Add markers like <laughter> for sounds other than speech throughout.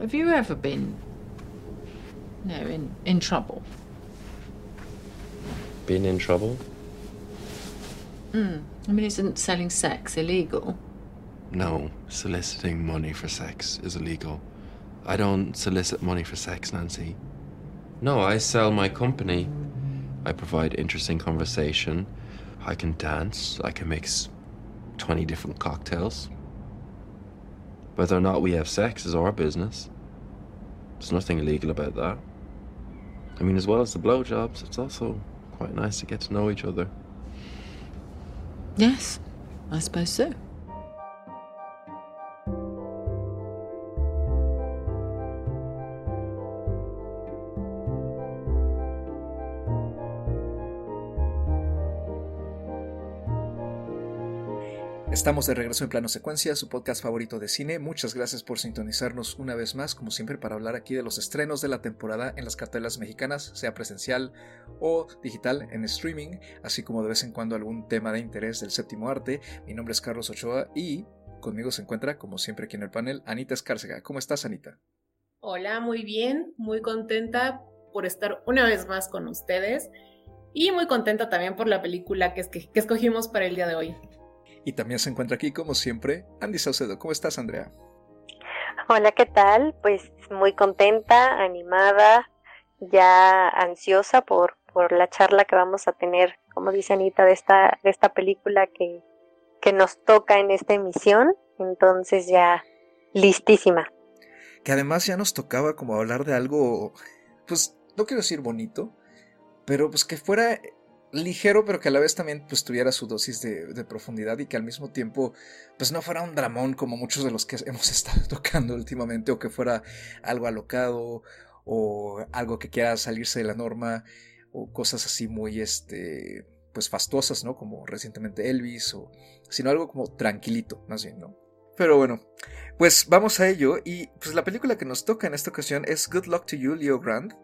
Have you ever been, you no, in, in trouble? Been in trouble? Mm. I mean, isn't selling sex illegal? No, soliciting money for sex is illegal. I don't solicit money for sex, Nancy. No, I sell my company. I provide interesting conversation. I can dance. I can mix 20 different cocktails. Whether or not we have sex is our business. There's nothing illegal about that. I mean, as well as the blowjobs, it's also quite nice to get to know each other. Yes, I suppose so. Estamos de regreso en Plano Secuencia, su podcast favorito de cine. Muchas gracias por sintonizarnos una vez más, como siempre, para hablar aquí de los estrenos de la temporada en las cartelas mexicanas, sea presencial o digital en streaming, así como de vez en cuando algún tema de interés del séptimo arte. Mi nombre es Carlos Ochoa y conmigo se encuentra, como siempre aquí en el panel, Anita Escárcega. ¿Cómo estás, Anita? Hola, muy bien, muy contenta por estar una vez más con ustedes y muy contenta también por la película que, que escogimos para el día de hoy. Y también se encuentra aquí, como siempre, Andy Saucedo. ¿Cómo estás, Andrea? Hola, ¿qué tal? Pues muy contenta, animada, ya ansiosa por, por la charla que vamos a tener, como dice Anita, de esta, de esta película que, que nos toca en esta emisión. Entonces ya listísima. Que además ya nos tocaba como hablar de algo, pues no quiero decir bonito, pero pues que fuera ligero, pero que a la vez también pues tuviera su dosis de, profundidad y que al mismo tiempo pues no fuera un dramón como muchos de los que <laughs> hemos estado tocando últimamente o que fuera algo alocado o algo que quiera salirse de la norma o cosas así muy este pues fastuosas, ¿no? Como recientemente Elvis o sino algo como tranquilito, más bien, ¿no? Pero bueno, pues vamos a ello y pues la película que nos toca en esta ocasión es Good Luck to You, Leo Grande.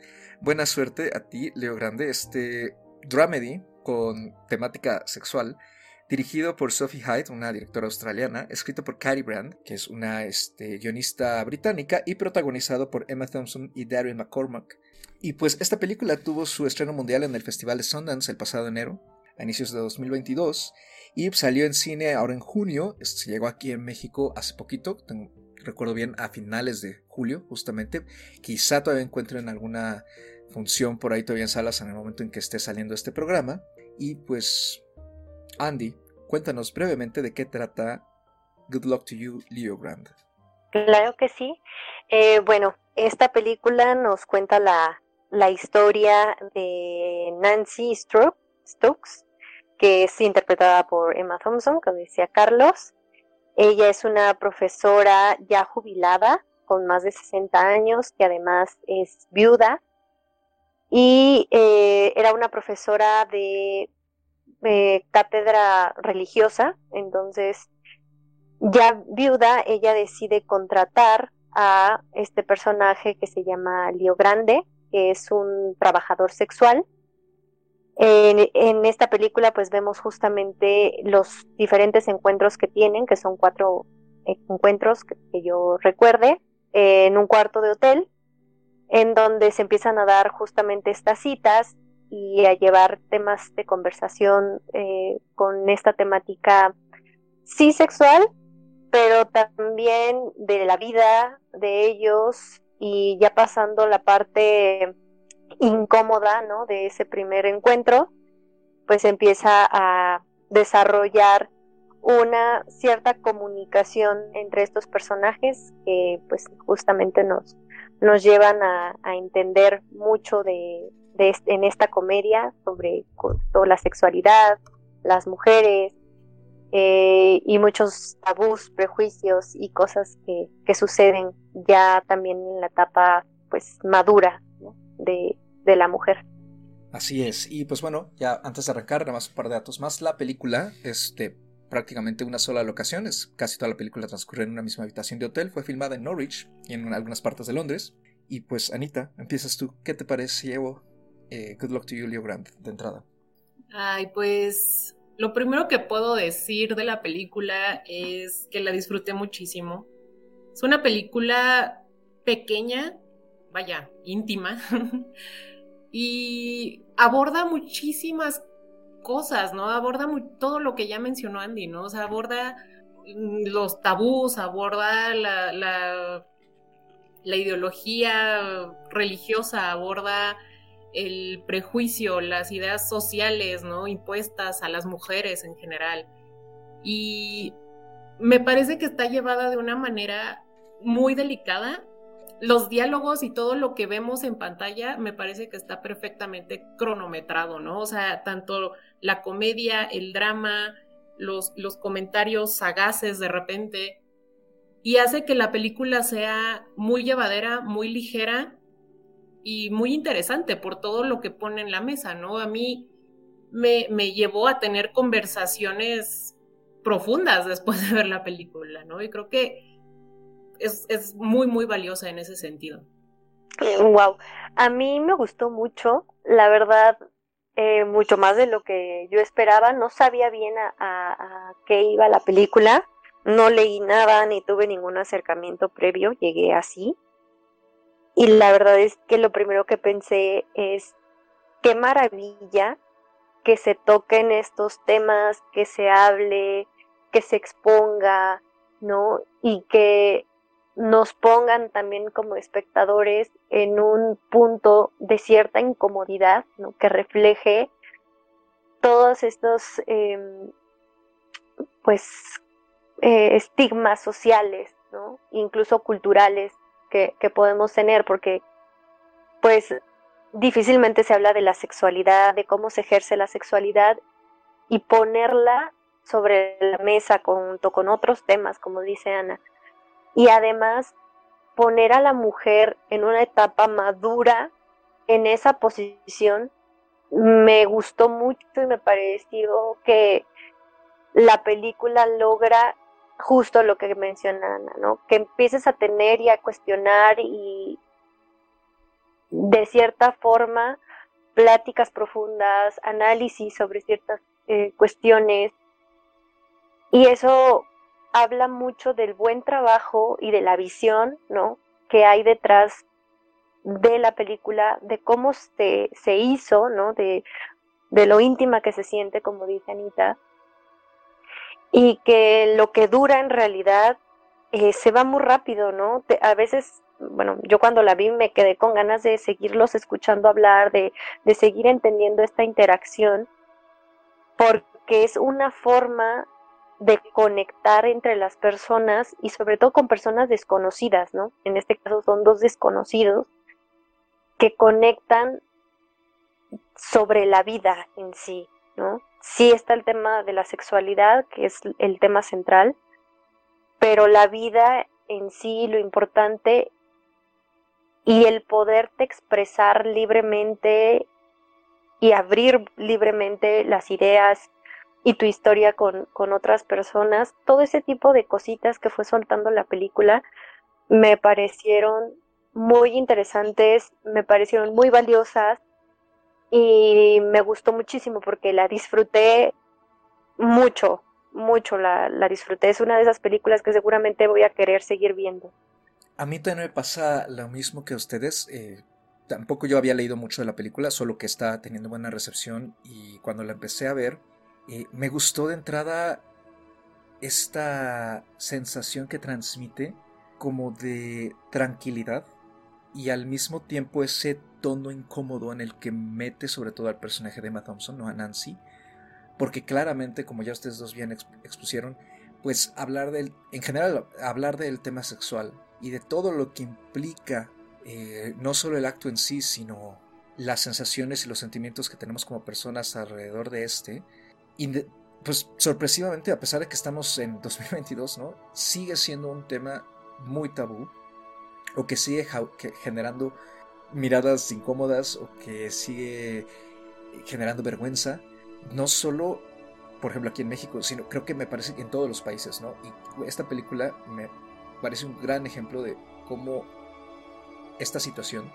Buena suerte a ti, Leo Grande. Este dramedy con temática sexual, dirigido por Sophie Hyde, una directora australiana, escrito por Carrie Brand, que es una este, guionista británica, y protagonizado por Emma Thompson y Darren McCormack. Y pues esta película tuvo su estreno mundial en el Festival de Sundance el pasado enero, a inicios de 2022, y salió en cine ahora en junio, se llegó aquí en México hace poquito, recuerdo bien, a finales de julio, justamente. Quizá todavía encuentren alguna función por ahí todavía en salas en el momento en que esté saliendo este programa. Y pues, Andy, cuéntanos brevemente de qué trata Good Luck to You, Leo Grand. Claro que sí. Eh, bueno, esta película nos cuenta la, la historia de Nancy Stokes, que es interpretada por Emma Thompson, como decía Carlos. Ella es una profesora ya jubilada, con más de 60 años, que además es viuda y eh, era una profesora de cátedra religiosa, entonces ya viuda, ella decide contratar a este personaje que se llama Leo Grande, que es un trabajador sexual. En, esta película pues vemos justamente los diferentes encuentros que tienen, que son cuatro encuentros que yo recuerde, en un cuarto de hotel en donde se empiezan a dar justamente estas citas y a llevar temas de conversación eh, con esta temática sí sexual, pero también de la vida de ellos y ya pasando la parte incómoda, ¿no? De ese primer encuentro, pues empieza a desarrollar una cierta comunicación entre estos personajes que pues justamente nos, nos llevan a, entender mucho de, en esta comedia sobre toda la sexualidad, las mujeres eh, y muchos tabús, prejuicios y cosas que, suceden ya también en la etapa pues madura de, de la mujer. Así es, y pues bueno, ya antes de arrancar, nada más un par de datos más, la película este, prácticamente una sola locación, es casi toda la película transcurre en una misma habitación de hotel, fue filmada en Norwich y en algunas partes de Londres. Y pues Anita, empiezas tú, ¿qué te parece llevo eh, Good Luck to You, Leo Grant, de entrada? Ay, pues lo primero que puedo decir de la película es que la disfruté muchísimo. Es una película pequeña, vaya, íntima, <laughs> y aborda muchísimas cosas, ¿no? Aborda todo lo que ya mencionó Andy, ¿no? O sea, aborda mm, los tabús, aborda la, la, la ideología religiosa, aborda el prejuicio, las ideas sociales, ¿no? Impuestas a las mujeres en general. Y me parece que está llevada de una manera muy delicada. Los diálogos y todo lo que vemos en pantalla me parece que está perfectamente cronometrado, ¿no? O sea, tanto la comedia, el drama, los, los comentarios sagaces de repente, y hace que la película sea muy llevadera, muy ligera y muy interesante por todo lo que pone en la mesa, ¿no? A mí me, me llevó a tener conversaciones profundas después de ver la película, ¿no? Y creo que es, es muy, muy valiosa en ese sentido. Wow, a mí me gustó mucho, la verdad, eh, mucho más de lo que yo esperaba. No sabía bien a, a, qué iba la película, no leí nada ni tuve ningún acercamiento previo, llegué así. Y la verdad es que lo primero que pensé es, qué maravilla que se toquen estos temas, que se hable, que se exponga, ¿no? Y que nos pongan también como espectadores en un punto de cierta incomodidad. Que refleje todos estos, em, pues, eh, estigmas sociales. Incluso culturales que, que podemos tener, porque, pues, difícilmente se habla de la sexualidad, de cómo se ejerce la sexualidad y ponerla sobre la mesa junto con otros temas, como dice Ana. Y además poner a la mujer en una etapa madura en esa posición me gustó mucho y me pareció que la película logra justo lo que menciona Ana, ¿no? Que empieces a tener y a cuestionar y de cierta forma pláticas profundas, análisis sobre ciertas eh, cuestiones y eso habla mucho del buen trabajo y de la visión, ¿no? Que hay detrás de la película, de cómo se, se hizo, ¿no? De, de lo íntima que se siente, como dice Anita, y que lo que dura en realidad eh, se va muy rápido, ¿no? a veces, bueno, yo cuando la vi me quedé con ganas de seguirlos escuchando hablar, de, de seguir entendiendo esta interacción, porque es una forma de conectar entre las personas y sobre todo con personas desconocidas, ¿no? En este caso son dos desconocidos que conectan sobre la vida en sí, ¿no? Sí está el tema de la sexualidad, que es el tema central, pero la vida en sí, lo importante y el poderte expresar libremente y abrir libremente las ideas y tu historia con, con otras personas, todo ese tipo de cositas que fue soltando la película me parecieron muy interesantes, me parecieron muy valiosas y me gustó muchísimo porque la disfruté mucho, mucho la, la, disfruté. Es una de esas películas que seguramente voy a querer seguir viendo. A mí también me pasa lo mismo que a ustedes. Eh, tampoco yo había leído mucho de la película, solo que está teniendo buena recepción y cuando la empecé a ver eh, me gustó de entrada esta sensación que transmite como de tranquilidad y al mismo tiempo ese tono incómodo en el que mete sobre todo al personaje de Emma Thompson, no a Nancy, porque claramente, como ya ustedes dos bien expusieron, pues hablar del, en general, hablar del tema sexual y de todo lo que implica eh, no solo el acto en sí, sino las sensaciones y los sentimientos que tenemos como personas alrededor de este, y pues sorpresivamente, a pesar de que estamos en <laughs> 2022, ¿no? Sigue siendo un tema muy tabú o que sigue generando miradas incómodas o que sigue generando vergüenza, no solo, por ejemplo, aquí en México, sino creo que me parece que en todos los países, ¿no? Y esta película me parece un gran ejemplo de cómo esta situación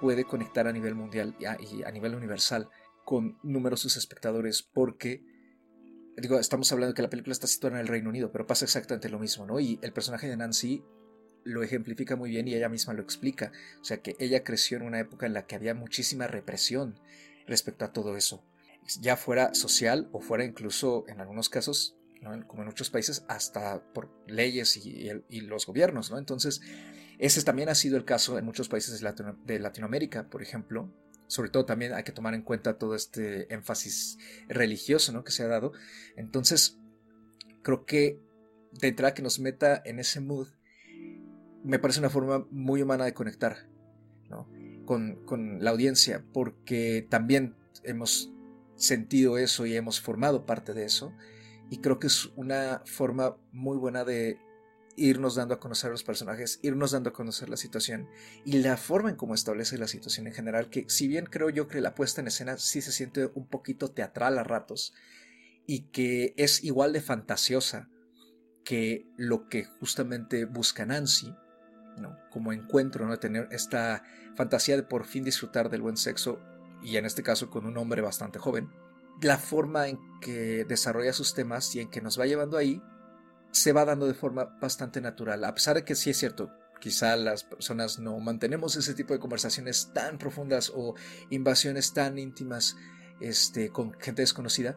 puede conectar a nivel mundial y a nivel universal con numerosos espectadores porque, digo, estamos hablando que la película está situada en el Reino Unido, pero pasa exactamente lo mismo, ¿no? Y el personaje de Nancy lo ejemplifica muy bien y ella misma lo explica. O sea que ella creció en una época en la que había muchísima represión respecto a todo eso. Ya fuera social o fuera incluso en algunos casos, como en muchos países, hasta por leyes y, los gobiernos. ¿no? Entonces, ese también ha sido el caso en muchos países de Latinoamérica, por ejemplo. Sobre todo también hay que tomar en cuenta todo este énfasis religioso ¿no? que se ha dado. Entonces, creo que de entrada que nos meta en ese mood, me parece una forma muy humana de conectar con, con la audiencia, porque también hemos sentido eso y hemos formado parte de eso. Y creo que es una forma muy buena de irnos dando a conocer a los personajes, irnos dando a conocer la situación y la forma en cómo establece la situación en general, que si bien creo yo que la puesta en escena sí se siente un poquito teatral a ratos y que es igual de fantasiosa que lo que justamente busca Nancy, ¿no? como encuentro, ¿no? tener esta fantasía de por fin disfrutar del buen sexo y en este caso con un hombre bastante joven, la forma en que desarrolla sus temas y en que nos va llevando ahí se va dando de forma bastante natural, a pesar de que sí es cierto, quizá las personas no mantenemos ese tipo de conversaciones tan profundas o invasiones tan íntimas este, con gente desconocida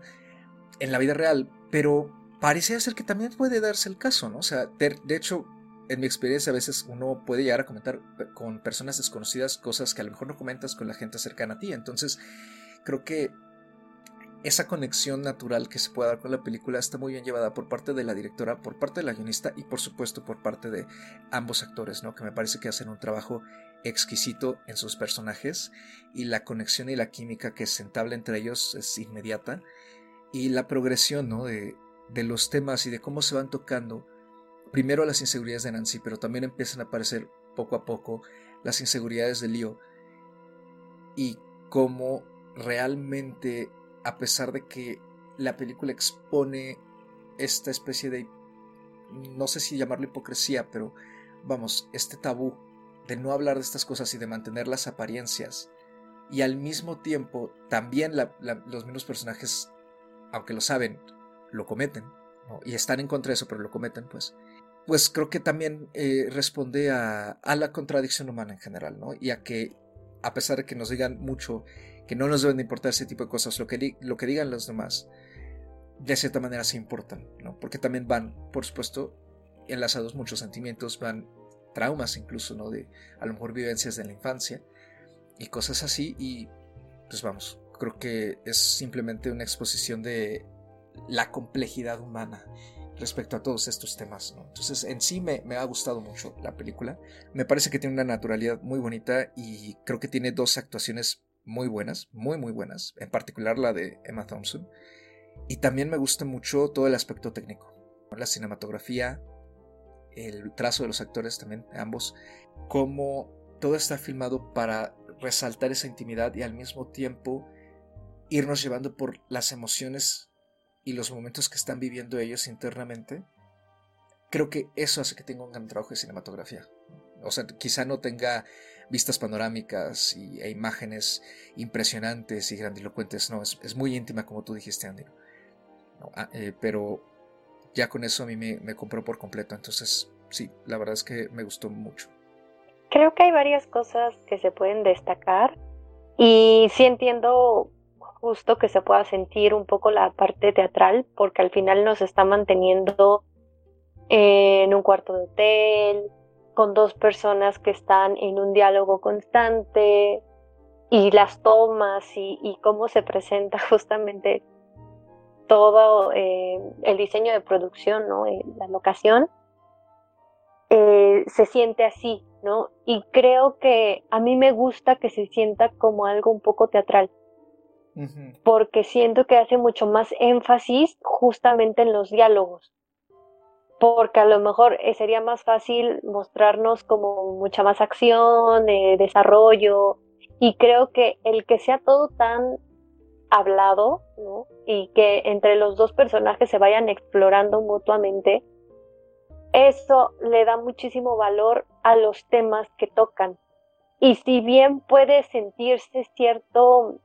en la vida real, pero parece ser que también puede darse el caso, ¿no? O sea, de, hecho, en mi experiencia a veces uno puede llegar a comentar con personas desconocidas cosas que a lo mejor no comentas con la gente cercana a ti, entonces creo que esa conexión natural que se puede dar con la película está muy bien llevada por parte de la directora, por parte de la guionista y por supuesto por parte de ambos actores, ¿no? Que me parece que hacen un trabajo exquisito en sus personajes y la conexión y la química que se entabla entre ellos es inmediata y la progresión, ¿no? De, de los temas y de cómo se van tocando primero las inseguridades de Nancy, pero también empiezan a aparecer poco a poco las inseguridades de Leo y cómo realmente a pesar de que la película expone esta especie de, no sé si llamarlo hipocresía, pero vamos, este tabú de no hablar de estas cosas y de mantener las apariencias, y al mismo tiempo también los mismos personajes, aunque lo saben, lo cometen, y están en contra de eso, pero lo cometen, pues, pues creo que también eh, responde a, a, la contradicción humana en general, ¿no? Y a que, a pesar de que nos digan mucho que no nos deben de importar ese tipo de cosas, lo que, lo que digan los demás, de cierta manera se importan, ¿no? Porque también van, por supuesto, enlazados muchos sentimientos, van traumas incluso, ¿no? De a lo mejor vivencias de la infancia y cosas así y pues vamos, creo que es simplemente una exposición de la complejidad humana respecto a todos estos temas. ¿no? Entonces, en sí me, me, ha gustado mucho la película. Me parece que tiene una naturalidad muy bonita y creo que tiene dos actuaciones muy buenas, muy muy buenas, en particular la de Emma Thompson. Y también me gusta mucho todo el aspecto técnico, la cinematografía, el trazo de los actores también, ambos, cómo todo está filmado para resaltar esa intimidad y al mismo tiempo irnos llevando por las emociones y los momentos que están viviendo ellos internamente. Creo que eso hace que tenga un gran trabajo de cinematografía. O sea, quizá no tenga vistas panorámicas y, e imágenes impresionantes y grandilocuentes. No, es, muy íntima, como tú dijiste, Andy. Ah, eh, pero ya con eso a mí me, compró por completo. Entonces, sí, la verdad es que me gustó mucho. Creo que hay varias cosas que se pueden destacar y sí entiendo justo que se pueda sentir un poco la parte teatral porque al final nos está manteniendo en un cuarto de hotel, con dos personas que están en un diálogo constante y las tomas y, cómo se presenta <laughs> justamente todo eh, el diseño de producción, ¿no? Eh, la locación, eh, se siente así, ¿no? Y creo que a mí me gusta que se sienta como algo un poco teatral, porque siento que hace mucho más énfasis justamente en los diálogos porque a lo mejor eh, sería más fácil mostrarnos como mucha más acción, desarrollo, y creo que el que sea todo tan hablado, ¿no? Y que entre los dos personajes se vayan explorando mutuamente, eso le da muchísimo valor a los temas que tocan. Y si bien puede sentirse cierto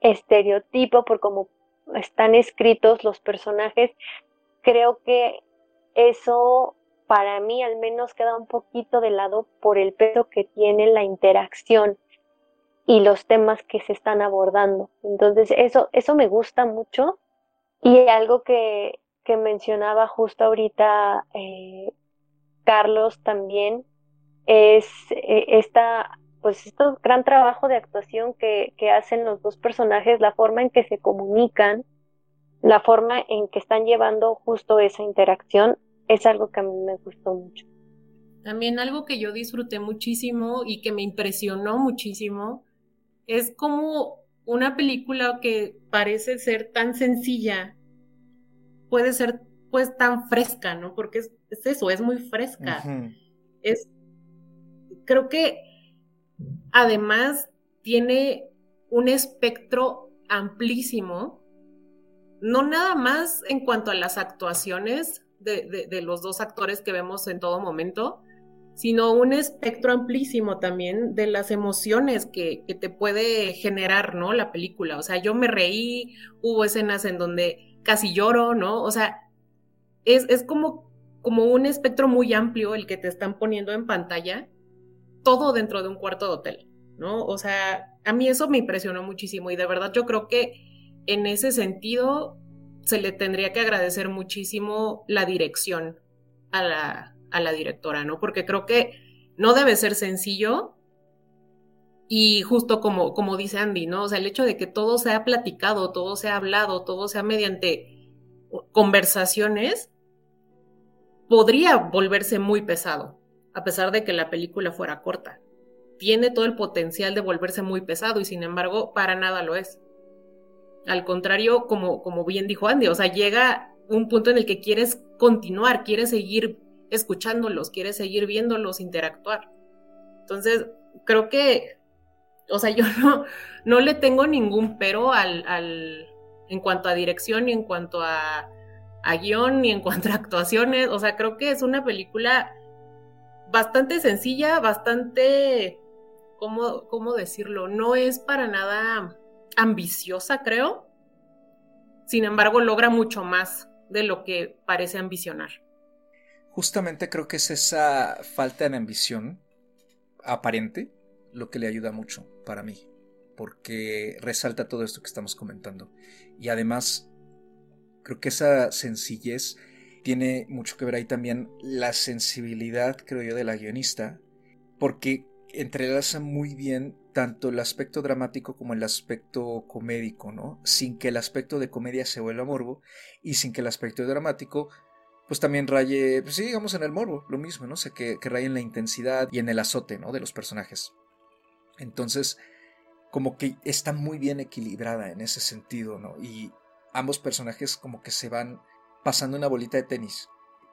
estereotipo por cómo están escritos los personajes, creo que eso para mí al menos queda un poquito de lado por el peso que tiene la interacción y los temas que se están abordando. Entonces, eso, eso me gusta mucho. Y algo que, que mencionaba justo ahorita eh, Carlos también es eh, esta, pues este gran trabajo de actuación que, que hacen los dos personajes, la forma en que se comunican, la forma en que están llevando justo esa interacción, es algo que a mí me gustó mucho. También algo que yo disfruté muchísimo y que me impresionó muchísimo es como una película que parece ser tan sencilla puede ser pues tan fresca, ¿no? Porque es, eso, es muy fresca. Es, creo que además tiene un espectro amplísimo, no nada más en cuanto a las actuaciones de, los dos actores que vemos en todo momento, sino un espectro amplísimo también de las emociones que, te puede generar, ¿no? La película. O sea, yo me reí, hubo escenas en donde casi lloro, ¿no? O sea, es, es como, como un espectro muy amplio el que te están poniendo en pantalla, todo dentro de un cuarto de hotel, ¿no? O sea, a mí eso me impresionó muchísimo y de verdad yo creo que en ese sentido se le tendría que agradecer muchísimo la dirección a la, directora, ¿no? Porque creo que no debe ser sencillo y justo como, como dice Andy, ¿no? O sea, el hecho de que todo sea platicado, todo sea hablado, todo sea mediante conversaciones, podría volverse muy pesado, a pesar de que la película fuera corta. Tiene todo el potencial de volverse muy pesado y sin embargo, para nada lo es. Al contrario, como, como bien dijo Andy, o sea, llega un punto en el que quieres continuar, quieres seguir escuchándolos, quiere seguir viéndolos interactuar. Entonces, creo que, o sea, <laughs> yo no, no le tengo ningún pero al, al, en cuanto a dirección, ni en cuanto a, a guion, ni en cuanto a actuaciones. O sea, creo que es una película bastante sencilla, bastante, ¿cómo, cómo decirlo? No es para nada ambiciosa, creo. Sin embargo, logra mucho más de lo que parece ambicionar. Justamente creo que es esa falta de ambición aparente lo que le ayuda mucho para mí, porque resalta todo esto que estamos comentando. Y además, creo que esa sencillez tiene mucho que ver ahí también la sensibilidad, creo yo, de la guionista, porque entrelaza muy bien tanto el aspecto dramático como el aspecto comédico, ¿no? Sin que el aspecto de comedia se vuelva morbo y sin que el aspecto dramático pues también raye, pues sí, digamos en el morbo, lo mismo, ¿no? O sea, que, que raye en la intensidad y en el azote, ¿no? De los personajes. Entonces, como que está muy bien equilibrada en ese sentido, ¿no? Y ambos personajes como que se van pasando una bolita de tenis.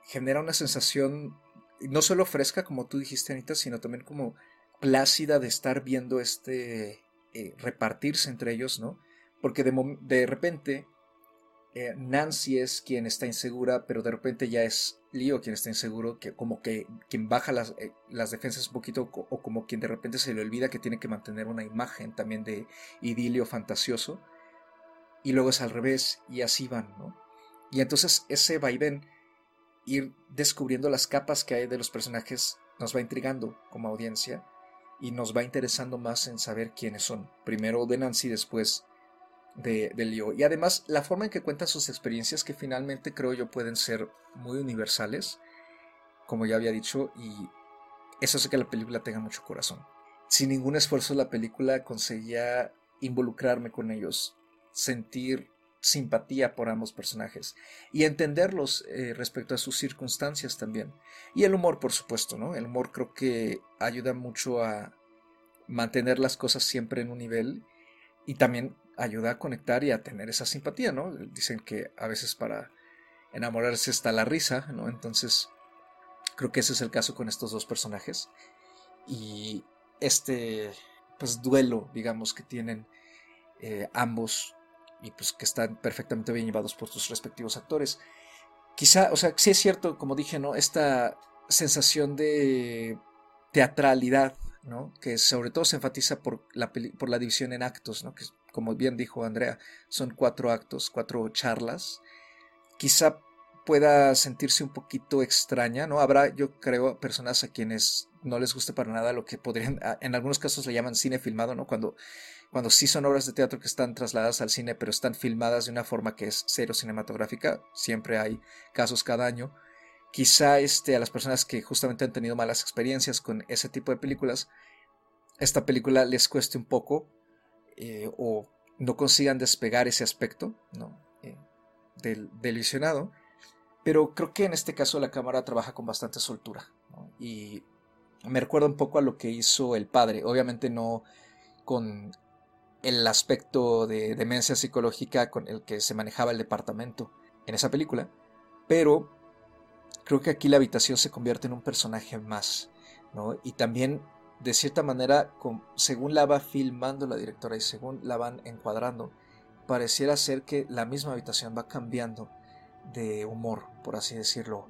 Genera una sensación no solo fresca, como tú dijiste, Anita, sino también como plácida de estar viendo este eh, repartirse entre ellos, ¿no? Porque de, de repente eh, Nancy es quien está insegura, pero de repente ya es Leo quien está inseguro, que como que quien baja las, eh, las defensas un poquito o como quien de repente se le olvida que tiene que mantener una imagen también de idilio fantasioso. Y luego es al revés y así van, ¿no? Y entonces ese vaivén, ir descubriendo las capas que hay de los personajes, nos va intrigando como audiencia y nos va interesando más en saber quiénes son. Primero de Nancy, después de, Leo. Y además la forma en que cuentan sus experiencias que finalmente creo yo pueden ser muy universales, como ya había dicho, y eso hace que la película tenga mucho corazón. Sin ningún esfuerzo la película conseguía involucrarme con ellos, sentir simpatía por ambos personajes y entenderlos eh, respecto a sus circunstancias también. Y el humor, por supuesto, ¿no? El humor creo que ayuda mucho a mantener las cosas siempre en un nivel y también ayuda a conectar y a tener esa simpatía, ¿no? Dicen que a veces para enamorarse está la risa, ¿no? Entonces, creo que ese es el caso con estos dos personajes. Y este, pues, duelo, digamos, que tienen eh, ambos y pues que están perfectamente bien llevados por sus respectivos actores. Quizá, o sea, sí es cierto, como dije, ¿no? Esta sensación de teatralidad, ¿no? Que sobre todo se enfatiza por la, por la división en actos, ¿no? Que como bien dijo Andrea, son cuatro actos, cuatro charlas. Quizá pueda sentirse un poquito extraña, ¿no? Habrá, yo creo, personas a quienes no les guste para nada lo que podrían, en algunos casos le llaman cine filmado, ¿no? Cuando, cuando sí son obras de teatro que están trasladadas al cine, pero están filmadas de una forma que es cero cinematográfica, siempre hay casos cada año. Quizá este, a las personas que justamente han tenido malas experiencias con ese tipo de películas, esta película les cueste un poco eh, o no consigan despegar ese aspecto ¿no? Eh, del, del. Pero creo que en este caso la cámara trabaja con bastante soltura. Y me recuerda un poco a lo que hizo el padre. Obviamente no con el aspecto de demencia psicológica con el que se manejaba el departamento en esa película. Pero creo que aquí la habitación se convierte en un personaje más. ¿no? Y también de cierta manera, según la va filmando la directora y según la van encuadrando, pareciera ser que la misma habitación va cambiando de humor, por así decirlo,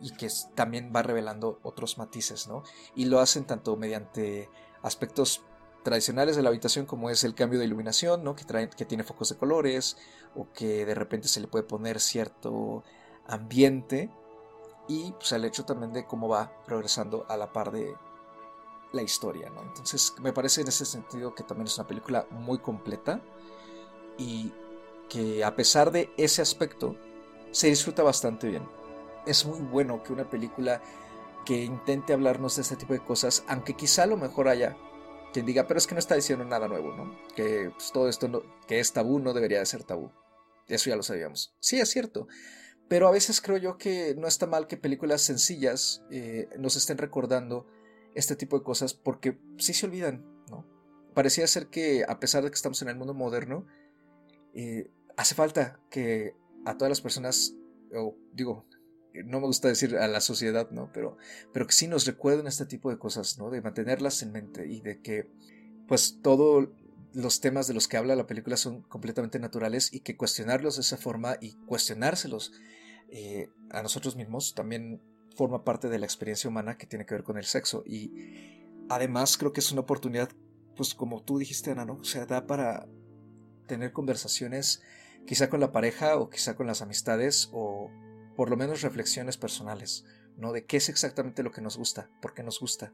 y que también va revelando otros matices, ¿no? Y lo hacen tanto mediante aspectos tradicionales de la habitación como es el cambio de iluminación, ¿no? Que, que tiene focos de colores o que de repente se le puede poner cierto ambiente y pues el hecho también de cómo va progresando a la par de, la historia, ¿no? Entonces me parece en ese sentido que también es una película muy completa y que a pesar de ese aspecto se disfruta bastante bien. Es muy bueno que una película que intente hablarnos de este tipo de cosas, aunque quizá a lo mejor haya quien diga, pero es que no está diciendo nada nuevo, ¿no? Que pues, todo esto que es tabú no debería de ser tabú. Eso ya lo sabíamos. Sí, es cierto. Pero a veces creo yo que no está mal que películas sencillas eh, nos estén recordando este tipo de cosas porque sí se olvidan, ¿no? Parecía ser que a pesar de que estamos en el mundo moderno, eh, hace falta que a todas las personas, o digo, no me gusta decir a la sociedad, ¿no? Pero, pero que sí nos recuerden este tipo de cosas, ¿no? De mantenerlas en mente y de que, pues, todos los temas de los que habla la película son completamente naturales y que cuestionarlos de esa forma y cuestionárselos eh, a nosotros mismos también forma parte de la experiencia humana que tiene que ver con el sexo. Y además creo que es una oportunidad, pues como tú dijiste, Ana, ¿no? O sea, da para tener conversaciones quizá con la pareja o quizá con las amistades o por lo menos reflexiones personales, ¿no? De qué es exactamente lo que nos gusta, por qué nos gusta.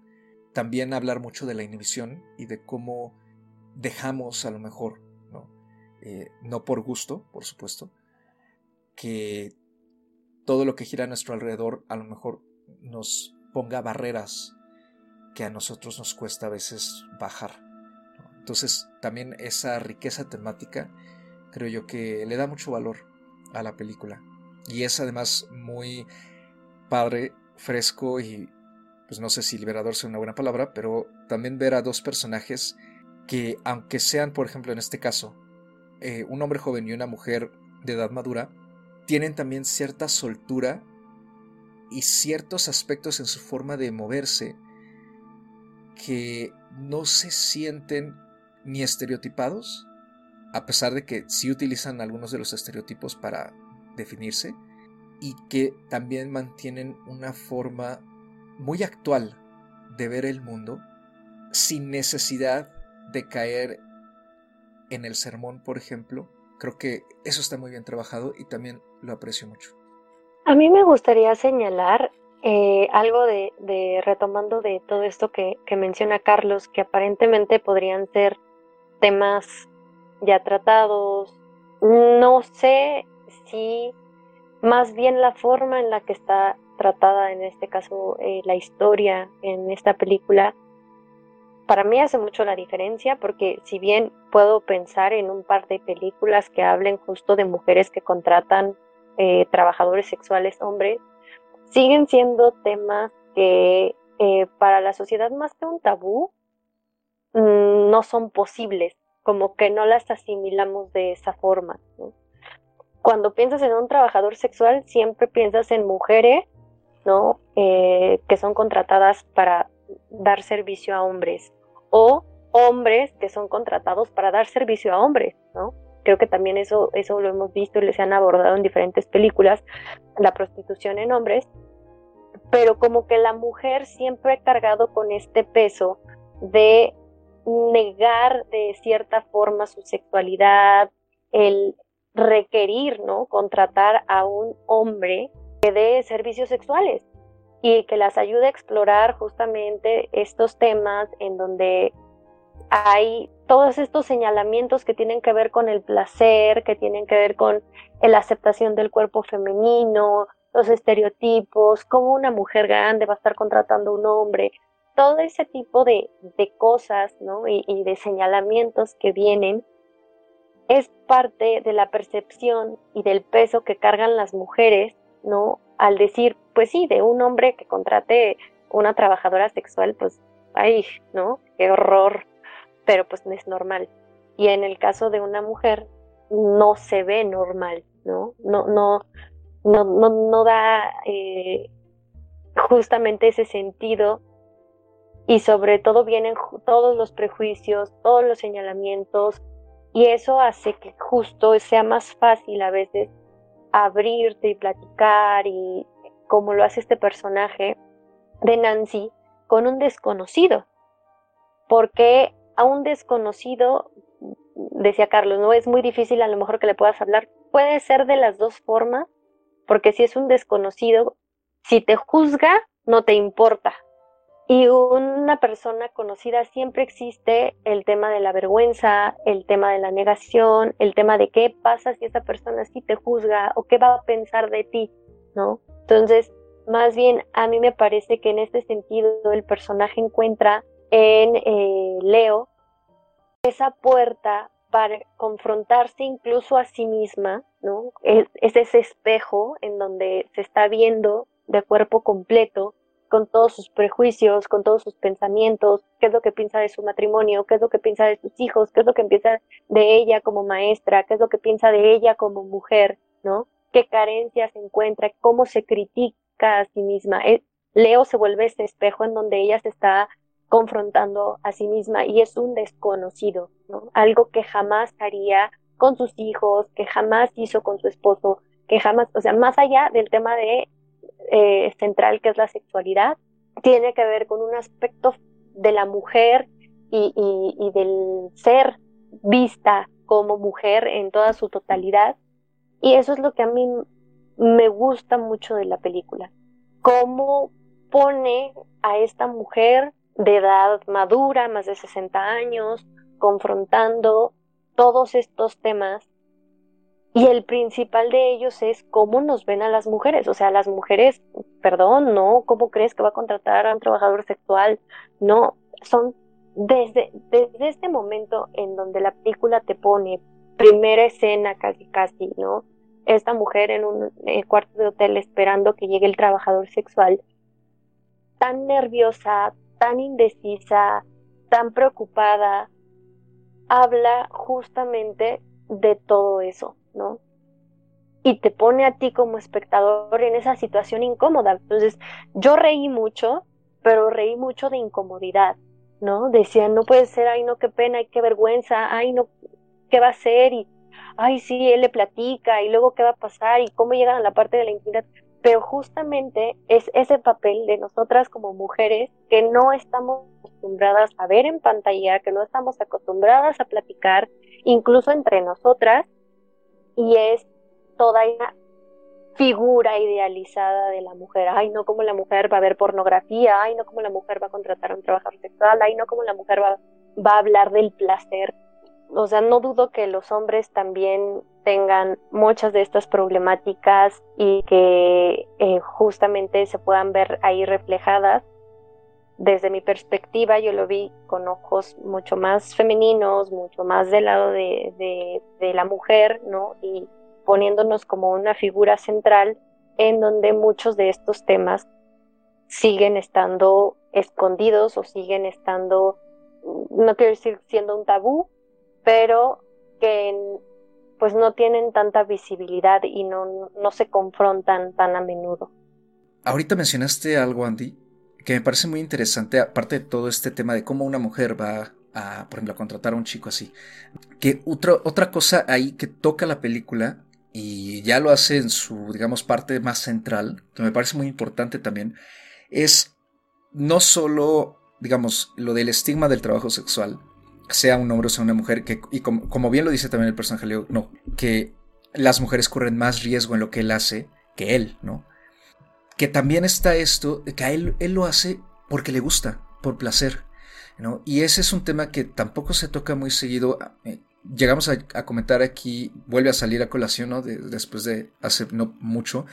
También hablar mucho de la inhibición y de cómo dejamos a lo mejor, ¿no? Eh, no por gusto, por supuesto, que todo lo que gira a nuestro alrededor a lo mejor nos ponga barreras que a nosotros nos cuesta a veces bajar. Entonces también esa riqueza temática creo yo que le da mucho valor a la película. Y es además muy padre, fresco y pues no sé si liberador sea una buena palabra, pero también ver a dos personajes que aunque sean, por ejemplo, en este caso, eh, un hombre joven y una mujer de edad madura, tienen también cierta soltura y ciertos aspectos en su forma de moverse que no se sienten ni estereotipados, a pesar de que sí utilizan algunos de los estereotipos para definirse, y que también mantienen una forma muy actual de ver el mundo sin necesidad de caer en el sermón, por ejemplo. Creo que eso está muy bien trabajado y también lo aprecio mucho. A mí me gustaría señalar eh, algo de, retomando de todo esto que, menciona Carlos, que aparentemente podrían ser temas ya tratados. No sé si más bien la forma en la que está tratada, en este caso, eh, la historia en esta película, para mí hace mucho la diferencia porque si bien puedo pensar en un par de películas que hablen justo de mujeres que contratan eh, trabajadores sexuales hombres, siguen siendo temas que eh, para la sociedad más que un tabú mm, no son posibles, como que no las asimilamos de esa forma. Cuando piensas en un trabajador sexual, siempre piensas en mujeres, ¿no? Eh, que son contratadas para dar servicio a hombres o hombres que son contratados para dar servicio a hombres, ¿no? Creo que también eso, eso lo hemos visto y les han abordado en diferentes películas, la prostitución en hombres, pero como que la mujer siempre ha cargado con este peso de negar de cierta forma su sexualidad, el requerir, ¿no? Contratar a un hombre que dé servicios sexuales y que las ayude a explorar justamente estos temas en donde hay todos estos señalamientos que tienen que ver con el placer, que tienen que ver con la aceptación del cuerpo femenino, los estereotipos, cómo una mujer grande va a estar contratando a un hombre, todo ese tipo de, cosas ¿no? y, y de señalamientos que vienen es parte de la percepción y del peso que cargan las mujeres, ¿no? Al decir, pues sí, de un hombre que contrate una trabajadora sexual, pues, ay, ¿no? Qué horror, pero pues no es normal. Y en el caso de una mujer, no se ve normal, ¿no? No, no, no, no, no da eh, justamente ese sentido y sobre todo vienen todos los prejuicios, todos los señalamientos y eso hace que justo sea más fácil a veces abrirte y platicar y como lo hace este personaje de Nancy con un desconocido. Porque a un desconocido, decía Carlos, no es muy difícil a lo mejor que le puedas hablar. Puede ser de las dos formas, porque si es un desconocido, si te juzga, no te importa. Y una persona conocida siempre existe el tema de la vergüenza, el tema de la negación, el tema de qué pasa si esa persona sí te juzga o qué va a pensar de ti, ¿no? Entonces, más bien a mí me parece que en este sentido el personaje encuentra en eh, Leo esa puerta para confrontarse incluso a sí misma, ¿no? Es, es ese espejo en donde se está viendo de cuerpo completo con todos sus prejuicios, con todos sus pensamientos, qué es lo que piensa de su matrimonio, qué es lo que piensa de sus hijos, qué es lo que piensa de ella como maestra, qué es lo que piensa de ella como mujer, ¿no? Qué carencias encuentra, cómo se critica a sí misma. Eh, Leo se vuelve este espejo en donde ella se está confrontando a sí misma y es un desconocido, ¿no? Algo que jamás haría con sus hijos, que jamás hizo con su esposo, que jamás, o sea, más allá del tema de eh, central que es la sexualidad, tiene que ver con un aspecto de la mujer y, y del ser vista como mujer en toda su totalidad. Y eso es lo que a mí me gusta mucho de la película. Cómo pone a esta mujer de edad madura, más de 60 años, confrontando todos estos temas. Y el principal de ellos es cómo nos ven a las mujeres. O sea, las mujeres, perdón, no, ¿cómo crees que va a contratar a un trabajador sexual? No, son desde, desde este momento en donde la película te pone primera escena casi casi, ¿no? Esta mujer en un eh, cuarto de hotel esperando que llegue el trabajador sexual, tan nerviosa, tan indecisa, tan preocupada, habla justamente de todo eso, ¿no? Y te pone a ti como espectador en esa situación incómoda. Entonces, yo reí mucho, pero reí mucho de incomodidad, ¿no? Decía, no puede ser, ay, no, qué pena, ay, qué vergüenza, ay, no, ¿qué va a ser? Y, ay, sí, él le platica, y luego qué va a pasar, y cómo llegan a la parte de la intimidad pero justamente es ese papel de nosotras como mujeres que no estamos acostumbradas a ver en pantalla, que no estamos acostumbradas a platicar, incluso entre nosotras, y es toda una figura idealizada de la mujer. Ay, no como la mujer va a ver pornografía, ay, no como la mujer va a contratar un trabajador sexual, ay, no como la mujer va, va a hablar del placer. O sea, no dudo que los hombres también tengan muchas de estas problemáticas y que eh, justamente se puedan ver ahí reflejadas. Desde mi perspectiva yo lo vi con ojos mucho más femeninos, mucho más del lado de, la mujer, ¿no? Y poniéndonos como una figura central en donde muchos de estos temas siguen estando escondidos o siguen estando, no quiero decir siendo un tabú, pero que pues no tienen tanta visibilidad y no, no se confrontan tan a menudo. Ahorita mencionaste algo, Andy, que me parece muy interesante, aparte de todo este tema de cómo una mujer va a, por ejemplo, a contratar a un chico así. Que otra cosa ahí que toca la película y ya lo hace en su, digamos, parte más central, que me parece muy importante también, es no solo, digamos, lo del estigma del trabajo sexual, sea un hombre o sea una mujer, que, y como, bien lo dice también el personaje Leo, no, que las mujeres corren más riesgo en lo que él hace que él, ¿no? Que también está esto, que a él, él lo hace porque le gusta, por placer, ¿no? Y ese es un tema que tampoco se toca muy seguido. Eh, llegamos a, comentar aquí, vuelve a salir a colación, ¿no? después de hace no mucho,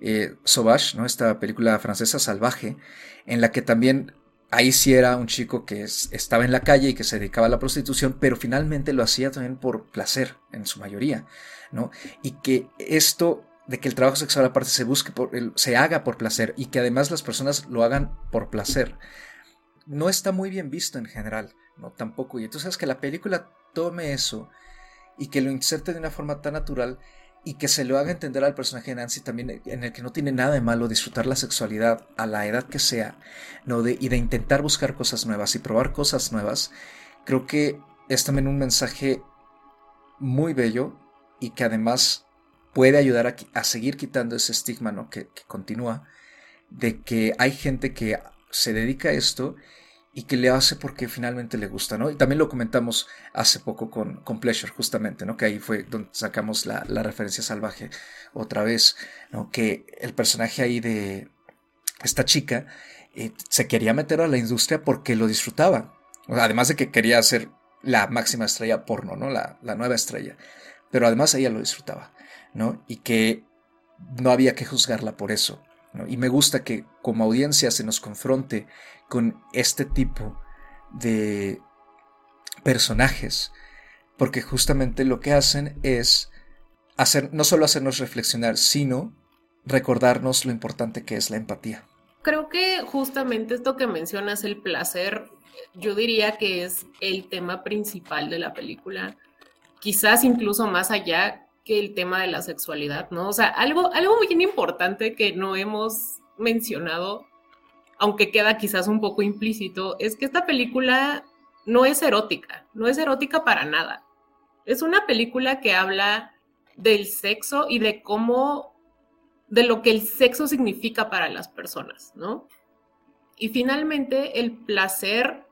eh, Sauvage, ¿no? Esta película francesa salvaje, en la que también ahí sí era un chico que estaba en la calle y que se dedicaba a la prostitución, pero finalmente lo hacía también por placer, en su mayoría, ¿no? Y que esto de que el trabajo sexual aparte se busque por, se haga por placer y que además las personas lo hagan por placer, no está muy bien visto en general, ¿no? Tampoco. Y entonces que la película tome eso y que lo inserte de una forma tan natural y que se lo haga entender al personaje de Nancy también, en el que no tiene nada de malo disfrutar la sexualidad a la edad que sea, ¿no? De, y de intentar buscar cosas nuevas y probar cosas nuevas, creo que es también un mensaje muy bello y que además puede ayudar a, seguir quitando ese estigma ¿no? que, continúa de que hay gente que se dedica a esto y que le hace porque finalmente le gusta, ¿no? Y también lo comentamos hace poco con, con Pleasure, justamente, ¿no? Que ahí fue donde sacamos la, referencia salvaje otra vez, ¿no? Que el personaje ahí de esta chica eh, se quería meter a la industria porque lo disfrutaba. Además de que quería ser la máxima estrella porno, ¿no? La, la nueva estrella. Pero además ella lo disfrutaba, Y que no había que juzgarla por eso. Y me gusta que como audiencia se nos confronte con este tipo de personajes, porque justamente lo que hacen es hacer, no solo hacernos reflexionar, sino recordarnos lo importante que es la empatía. Creo que justamente esto que mencionas, el placer, yo diría que es el tema principal de la película, quizás incluso más allá que el tema de la sexualidad, ¿no? O sea, algo, algo muy importante que no hemos mencionado, aunque queda quizás un poco implícito, es que esta película no es erótica, no es erótica para nada. Es una película que habla del sexo y de cómo, de lo que el sexo significa para las personas, ¿no? Y finalmente el placer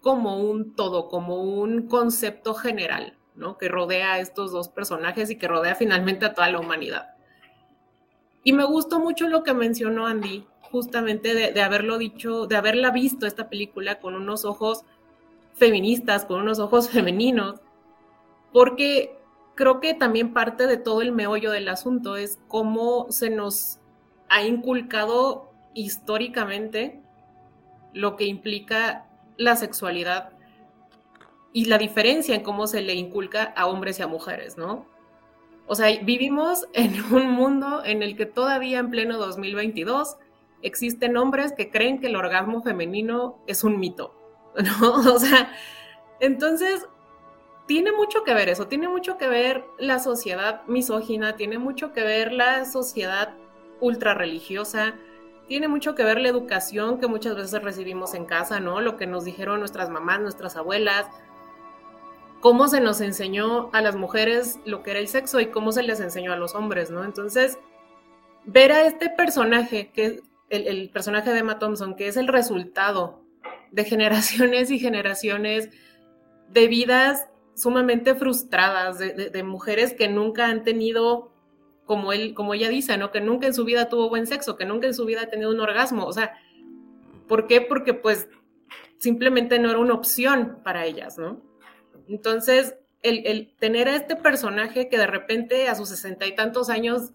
como un todo, como un concepto general, que rodea a estos dos personajes y que rodea finalmente a toda la humanidad. Y me gustó mucho lo que mencionó Andy, justamente de, haberlo dicho, de haberla visto esta película con unos ojos feministas, con unos ojos <laughs> femeninos, porque creo que también parte de todo el meollo del asunto es cómo se nos ha inculcado históricamente lo que implica la sexualidad y la diferencia en cómo se le inculca a hombres y a mujeres, ¿no? O sea, vivimos <laughs> en un mundo en el que todavía en pleno 2022 existen hombres que creen que el orgasmo femenino es un mito, <laughs> ¿no? O sea, entonces tiene mucho que ver eso, tiene mucho que ver la sociedad misógina, tiene mucho que ver la sociedad ultra religiosa, tiene mucho que ver la educación que muchas veces recibimos en casa, ¿no? Lo que nos dijeron nuestras mamás, nuestras abuelas, cómo se nos enseñó a las mujeres lo que era el sexo y cómo se les enseñó a los hombres, ¿no? Entonces, ver a este personaje, que el, el personaje de Emma Thompson, que es el resultado de generaciones y generaciones de vidas sumamente frustradas, de, mujeres que nunca han tenido, como él, como ella dice, ¿no? Que nunca en su vida tuvo buen sexo, que nunca en su vida ha tenido un orgasmo. O sea, ¿por qué? Porque pues simplemente no era una opción para ellas, ¿no? Entonces, el, tener a este personaje que de repente a sus sesenta y tantos años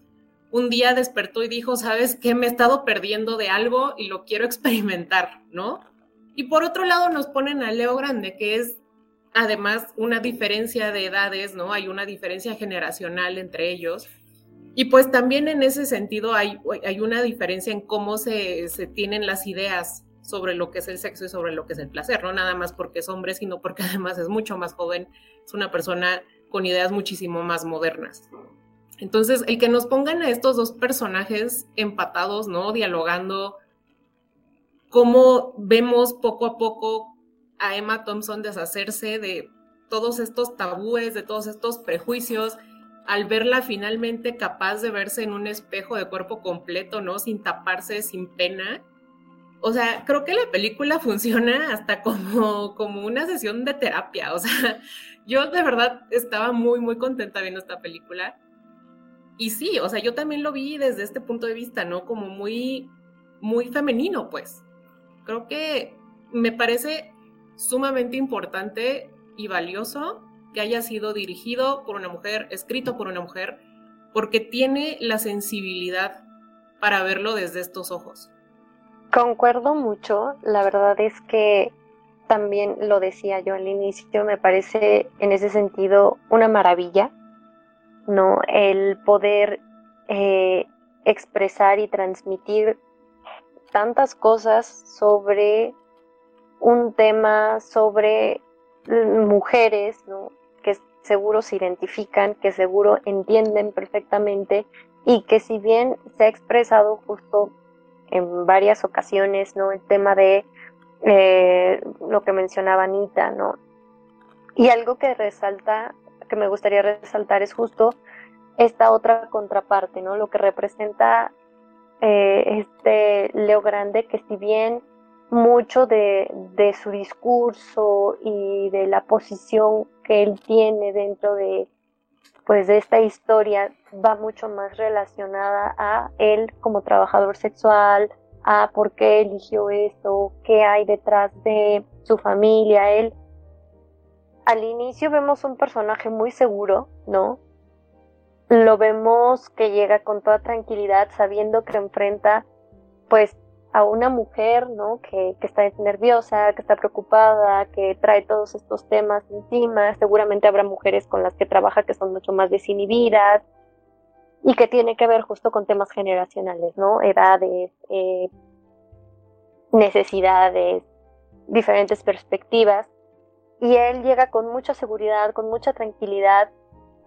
un día despertó y dijo, sabes qué, me he estado perdiendo de algo y lo quiero experimentar, ¿no? Y por otro lado nos ponen a Leo Grande, que es además una diferencia de edades, ¿no? Hay una diferencia generacional entre ellos. Y pues también en ese sentido hay, hay una diferencia en cómo se, se tienen las ideas sobre lo que es el sexo y sobre lo que es el placer, no nada más porque es hombre, sino porque <laughs> además es mucho más joven, es una persona con ideas muchísimo más modernas. Entonces, el que nos pongan a estos dos personajes empatados, ¿no? Dialogando, cómo vemos poco a poco a Emma Thompson deshacerse de todos estos tabúes, de todos estos prejuicios, al verla finalmente capaz de verse en un espejo de cuerpo completo, ¿no? Sin taparse, sin pena, o sea, creo que la película <laughs> funciona hasta como, como una sesión de terapia. O sea, <laughs> yo de verdad estaba muy, muy contenta viendo esta película. y sí, o sea, yo también lo vi desde este punto de vista, ¿no? Como muy, muy femenino, pues. Creo que me parece sumamente importante y valioso que haya sido dirigido por una mujer, escrito por una mujer, porque tiene la sensibilidad para verlo desde estos ojos. Concuerdo mucho, la verdad es que también lo decía yo al inicio, me parece en ese sentido una maravilla, ¿no? El poder eh, expresar y transmitir tantas cosas sobre un tema, sobre mujeres, ¿no? Que seguro se identifican, que seguro entienden perfectamente y que si bien se ha expresado justo en varias ocasiones, ¿no? El tema de eh, lo que mencionaba Anita, ¿no? Y algo que resalta, que me gustaría resaltar es justo esta otra contraparte, ¿no? Lo que representa eh, este Leo Grande, que si bien mucho de, de, su discurso y de la posición que él tiene dentro de pues esta historia va mucho más relacionada a él como trabajador sexual, a por qué eligió esto, qué hay detrás de su familia. Él, al inicio vemos un personaje muy seguro, ¿no? Lo vemos que llega con toda tranquilidad sabiendo que enfrenta pues a una mujer, ¿no? Que, que, está nerviosa, que está preocupada, que trae todos estos temas encima. Seguramente habrá mujeres con las que trabaja que son mucho más desinhibidas y que tiene que ver justo con temas generacionales, ¿no? Edades, eh, necesidades, diferentes perspectivas. Y él llega con mucha seguridad, con mucha tranquilidad,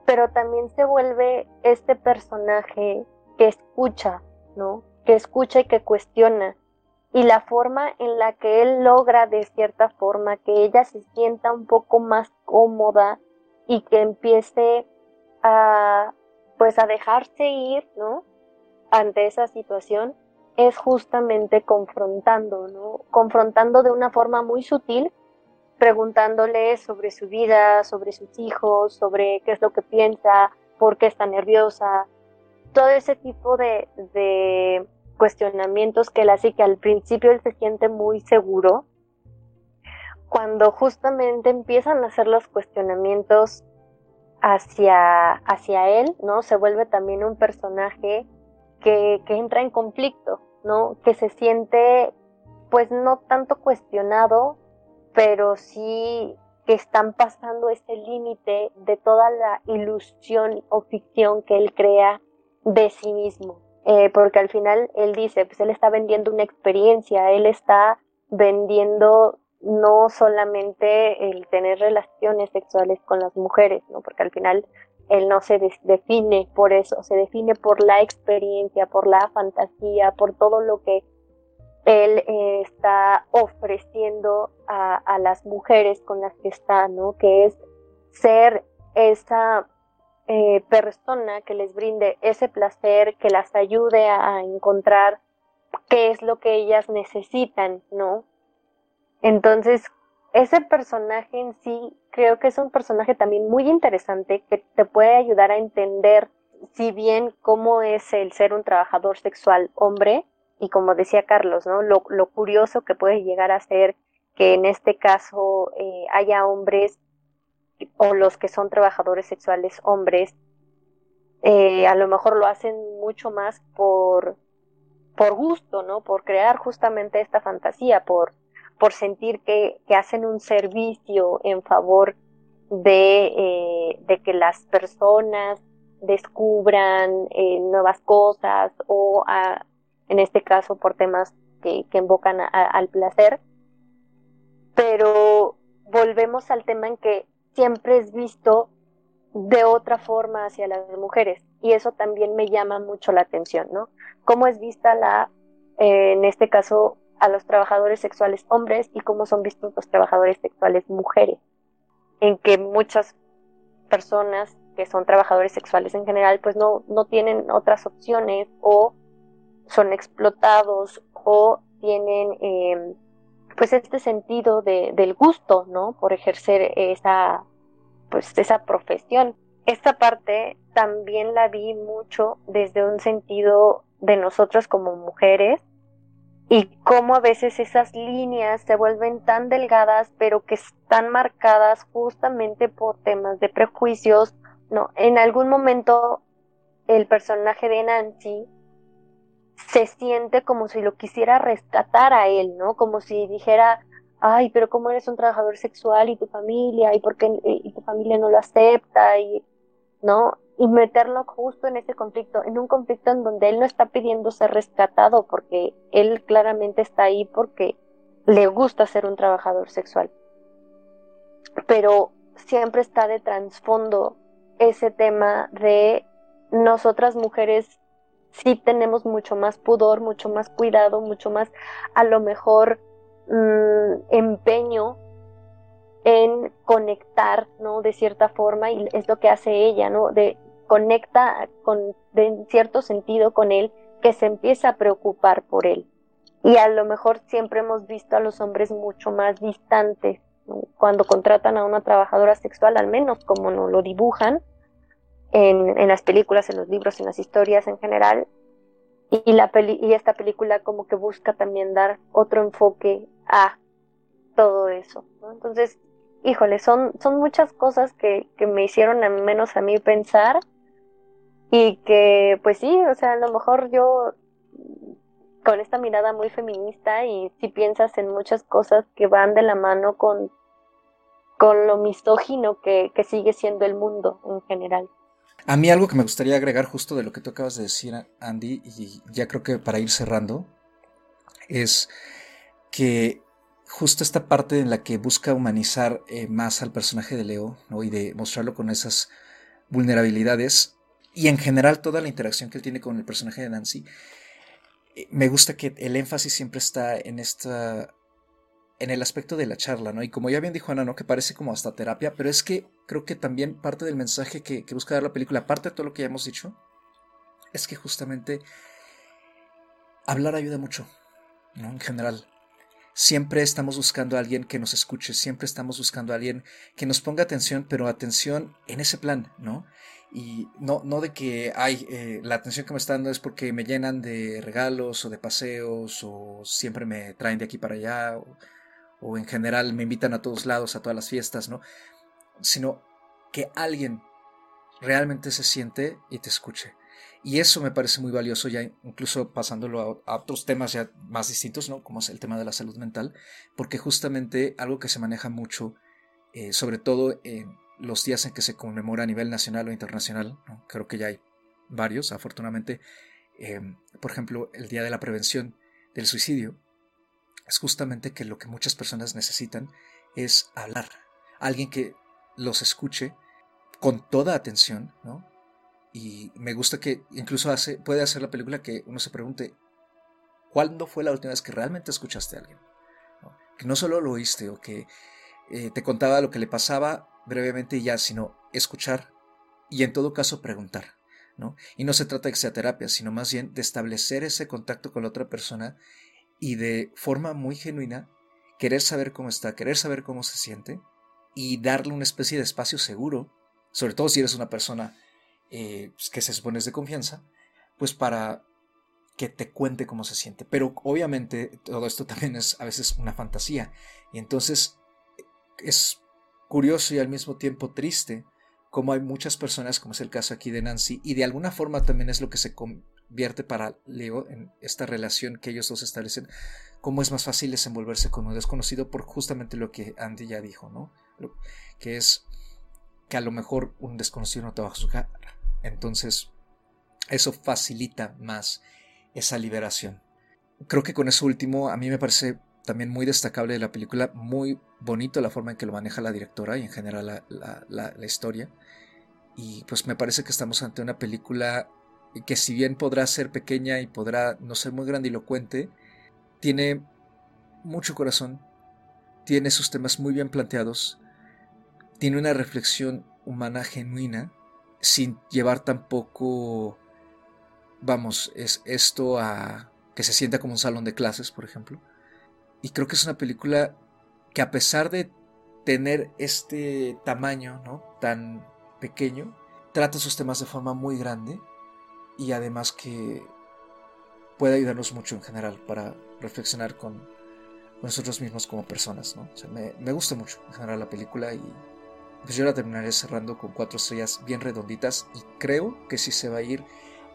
pero también se vuelve este personaje que escucha, ¿no? Que escucha y que cuestiona, y la forma en la que él logra de cierta forma que ella se sienta un poco más cómoda y que empiece a pues a dejarse ir, ¿no? ante esa situación es justamente confrontando, ¿no? Confrontando de una forma muy sutil, preguntándole sobre su vida, sobre sus hijos, sobre qué es lo que piensa, por qué está nerviosa, todo ese tipo de, cuestionamientos que él hace que al principio él se siente muy seguro, cuando justamente empiezan a hacer los cuestionamientos hacia, hacia él, ¿no? Se vuelve también un personaje que, que entra en conflicto, ¿no? Que se siente, pues no tanto cuestionado, pero sí que están pasando ese límite de toda la ilusión o ficción que él crea de sí mismo. Eh, porque al final él dice, pues él está vendiendo una experiencia, él está vendiendo no solamente el tener relaciones sexuales con las mujeres, ¿no? porque al final él no se define por eso, se define por la experiencia, por la fantasía, por todo lo que él eh, está ofreciendo a, a, las mujeres con las que está, ¿no? Que es ser esa eh, persona que les brinde ese placer, que las ayude a encontrar qué es lo que ellas necesitan, ¿no? Entonces, ese personaje en sí creo que es un personaje también muy interesante que te puede ayudar a entender si bien cómo es el ser un trabajador sexual hombre y como decía Carlos, ¿no? Lo, lo curioso que puede llegar a ser que en este caso eh, haya hombres o los que son trabajadores sexuales hombres, eh, a lo mejor lo hacen mucho más por, por gusto, ¿no? Por crear justamente esta fantasía, por, por sentir que, que hacen un servicio en favor de, eh, de que las personas descubran eh, nuevas cosas o en este caso por temas que, que invocan al placer. Pero volvemos al tema en que siempre es visto de otra forma hacia las mujeres y eso también me llama mucho la atención, ¿no? Cómo es vista la, eh, en este caso, a los trabajadores sexuales hombres y cómo son vistos los trabajadores sexuales mujeres, en que muchas personas que son trabajadores sexuales en general, pues no, no tienen otras opciones o son explotados o tienen eh, pues este sentido de, del gusto, ¿no? Por ejercer esa, pues esa profesión. esta parte también la vi mucho desde un sentido de nosotros como mujeres y cómo a veces esas líneas se vuelven tan delgadas pero que están marcadas justamente por temas de prejuicios. No, en algún momento el personaje de Nancy se siente como si lo quisiera rescatar a él, ¿no? Como si dijera, ay, pero cómo eres un trabajador sexual y tu familia, y por qué y tu familia no lo acepta, y, ¿no? Y meterlo justo en ese conflicto, en un conflicto en donde él no está pidiendo ser rescatado, porque él claramente está ahí porque le gusta ser un trabajador sexual. Pero siempre está de trasfondo ese tema de nosotras mujeres sí tenemos mucho más pudor, mucho más cuidado, mucho más a lo mejor mm, empeño en conectar, ¿no? De cierta forma, y es lo que hace ella, ¿no? De conecta con, de, en cierto sentido con él, que se empieza a preocupar por él. Y a lo mejor siempre hemos visto a los hombres mucho más distantes, cuando contratan a una trabajadora sexual, al menos como nos lo dibujan, en, las películas, en los libros, en las historias en general. Y, la peli y esta película como que busca también dar otro enfoque a todo eso. Entonces, híjole, son, son muchas cosas que, que me hicieron al menos a mí pensar y que pues sí, o sea, a lo mejor yo con esta mirada muy feminista y si piensas en muchas cosas que van de la mano con, con lo misógino que, que sigue siendo el mundo en general. A mí algo que me gustaría agregar justo de lo que tú acabas de decir, Andy, y ya creo que para ir cerrando, es que justo esta parte en la que busca humanizar eh, más al personaje de Leo ¿no? y de mostrarlo con esas vulnerabilidades y en general toda la interacción que él tiene con el personaje de Nancy, eh, me gusta que el énfasis siempre está en esta en el aspecto de la charla, ¿no? Y como ya bien dijo Ana, ¿no? Que parece como hasta terapia, pero es que creo que también parte del mensaje que, busca dar la película, aparte de todo lo que ya hemos dicho, es que justamente hablar ayuda mucho, ¿no? En general. Siempre estamos buscando a alguien que nos escuche, siempre estamos buscando a alguien que nos ponga atención, pero atención en ese plan, ¿no? Y no, no de que, ay, eh, la atención que me está dando es porque me llenan de regalos o de paseos o siempre me traen de aquí para allá o en general me invitan a todos lados, a todas las fiestas, ¿no? Sino que alguien realmente se siente y te escuche. Y eso me parece muy valioso, ya incluso pasándolo a, otros temas ya más distintos, ¿no? Como es el tema de la salud mental, porque justamente algo que se maneja mucho, eh, sobre todo en los días en que se conmemora a nivel nacional o internacional, creo que ya hay varios, afortunadamente, eh, por ejemplo, el Día de la Prevención del Suicidio, es justamente que lo que muchas personas necesitan es hablar. Alguien que los escuche con toda atención, ¿no? Y me gusta que incluso hace, puede hacer la película que uno se pregunte, ¿cuándo fue la última vez que realmente escuchaste a alguien? Que no solo lo oíste o que eh, te contaba lo que le pasaba brevemente y ya, sino escuchar y en todo caso preguntar. ¿no? Y no se trata de que sea terapia, sino más bien de establecer ese contacto con la otra persona y de forma muy genuina querer saber cómo está, querer saber cómo se siente y darle una especie de espacio seguro, sobre todo si eres una persona eh, pues, que se supone de confianza, pues para que te cuente cómo se siente. Pero obviamente todo esto también es a veces una fantasía y entonces es curioso y al mismo tiempo triste como hay muchas personas, como es el caso aquí de Nancy, y de alguna forma también es lo que se, vierte para Leo en esta relación que ellos dos establecen, cómo es más fácil desenvolverse con un desconocido por justamente lo que Andy ya dijo, ¿no? que es que a lo mejor un desconocido no te va a. Entonces, eso facilita más esa liberación. Creo que con eso último, a mí me parece también muy destacable de la película, muy bonito la forma en que lo maneja la directora y en general la, la historia. Y pues me parece que estamos ante una película que si bien podrá ser pequeña y podrá no ser muy grandilocuente, tiene mucho corazón, tiene sus temas muy bien planteados, tiene una reflexión humana genuina, sin llevar tampoco, vamos, es esto a que se sienta como un salón de clases, por ejemplo. Y creo que es una película que a pesar de tener este tamaño, ¿no? Tan pequeño, trata esos temas de forma muy grande y además que puede ayudarnos mucho en general para reflexionar con, nosotros mismos como personas, ¿no? me, me, gusta mucho en general la película y pues yo la terminaré cerrando con cuatro estrellas bien redonditas y creo que sí se va a ir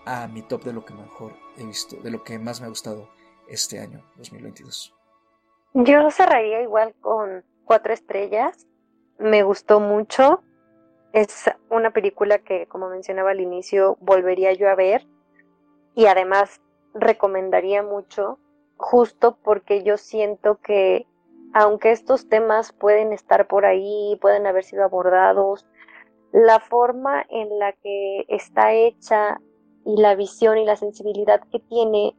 a mi top de lo que mejor he visto, de lo que más me ha gustado este año, 2022. Yo cerraría igual con cuatro estrellas. Me gustó mucho. Es una película que, como mencionaba al inicio, volvería yo a ver. Y además recomendaría mucho, justo porque yo siento que aunque estos temas pueden estar por ahí, pueden haber sido abordados, la forma en la que está hecha y la visión y la sensibilidad que tiene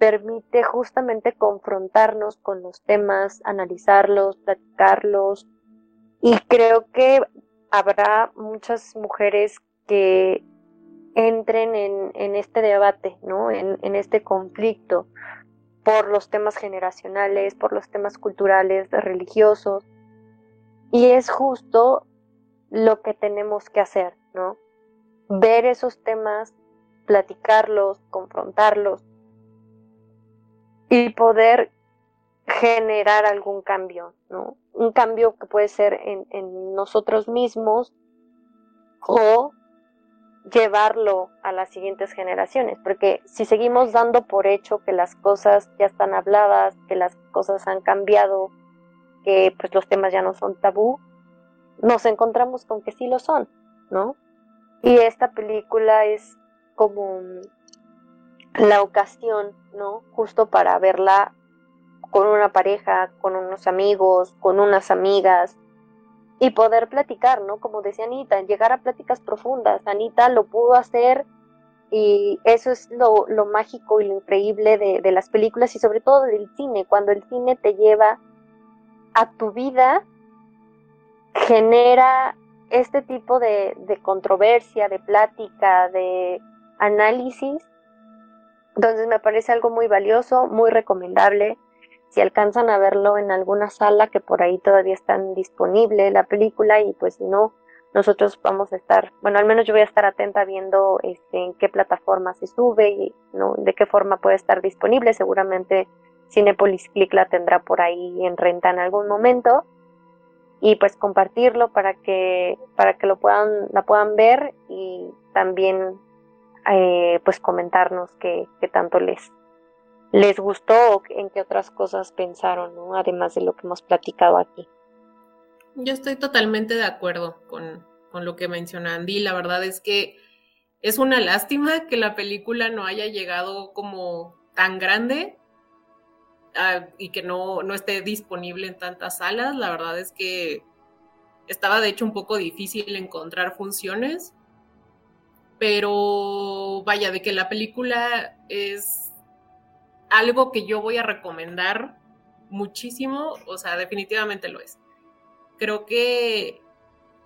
permite justamente confrontarnos con los temas, analizarlos, platicarlos. Y creo que habrá muchas mujeres que entren en, este debate, ¿no? En, en, este conflicto por los temas generacionales, por los temas culturales, religiosos. Y es justo lo que tenemos que hacer, ¿no? Ver esos temas, platicarlos, confrontarlos y poder generar algún cambio, ¿no? Un cambio que puede ser en, nosotros mismos o llevarlo a las siguientes generaciones, porque si seguimos dando por hecho que las cosas ya están habladas, que las cosas han cambiado, que pues los temas ya no son tabú, nos encontramos con que sí lo son, ¿no? Y esta película es como la ocasión, ¿no? Justo para verla con una pareja, con unos amigos, con unas amigas, y poder platicar, ¿no? Como decía Anita, llegar a pláticas profundas. Anita lo pudo hacer y eso es lo, lo mágico y lo increíble de, las películas y sobre todo del cine, cuando el cine te lleva a tu vida, genera este tipo de, de controversia, de plática, de análisis. Entonces me parece algo muy valioso, muy recomendable si alcanzan a verlo en alguna sala que por ahí todavía están disponible la película y pues si no nosotros vamos a estar bueno al menos yo voy a estar atenta viendo este en qué plataforma se sube y no de qué forma puede estar disponible. Seguramente Cinepolis Click la tendrá por ahí en renta en algún momento. Y pues compartirlo para que para que lo puedan la puedan ver y también eh, pues comentarnos qué, qué tanto les les gustó o en qué otras cosas pensaron, ¿no? Además de lo que hemos platicado aquí. Yo estoy totalmente de acuerdo con, con lo que menciona Andy. La verdad es que es una lástima que la película no haya llegado como tan grande uh, y que no, no esté disponible en tantas salas. La verdad es que estaba de hecho un poco difícil encontrar funciones. Pero vaya, de que la película es algo que yo voy a recomendar muchísimo, o sea, definitivamente lo es. Creo que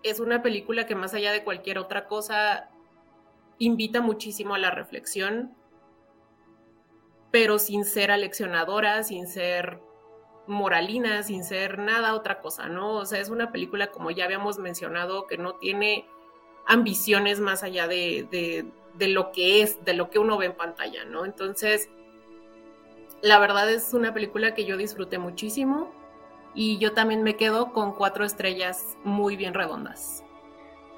es una película que más allá de cualquier otra cosa invita muchísimo a la reflexión, pero sin ser aleccionadora, sin ser moralina, sin ser nada otra cosa, ¿no? O sea, es una película, como ya habíamos mencionado, que no tiene ambiciones más allá de, de, de lo que es, de lo que uno ve en pantalla, ¿no? Entonces, la verdad es una película que yo disfruté muchísimo y yo también me quedo con cuatro estrellas muy bien redondas.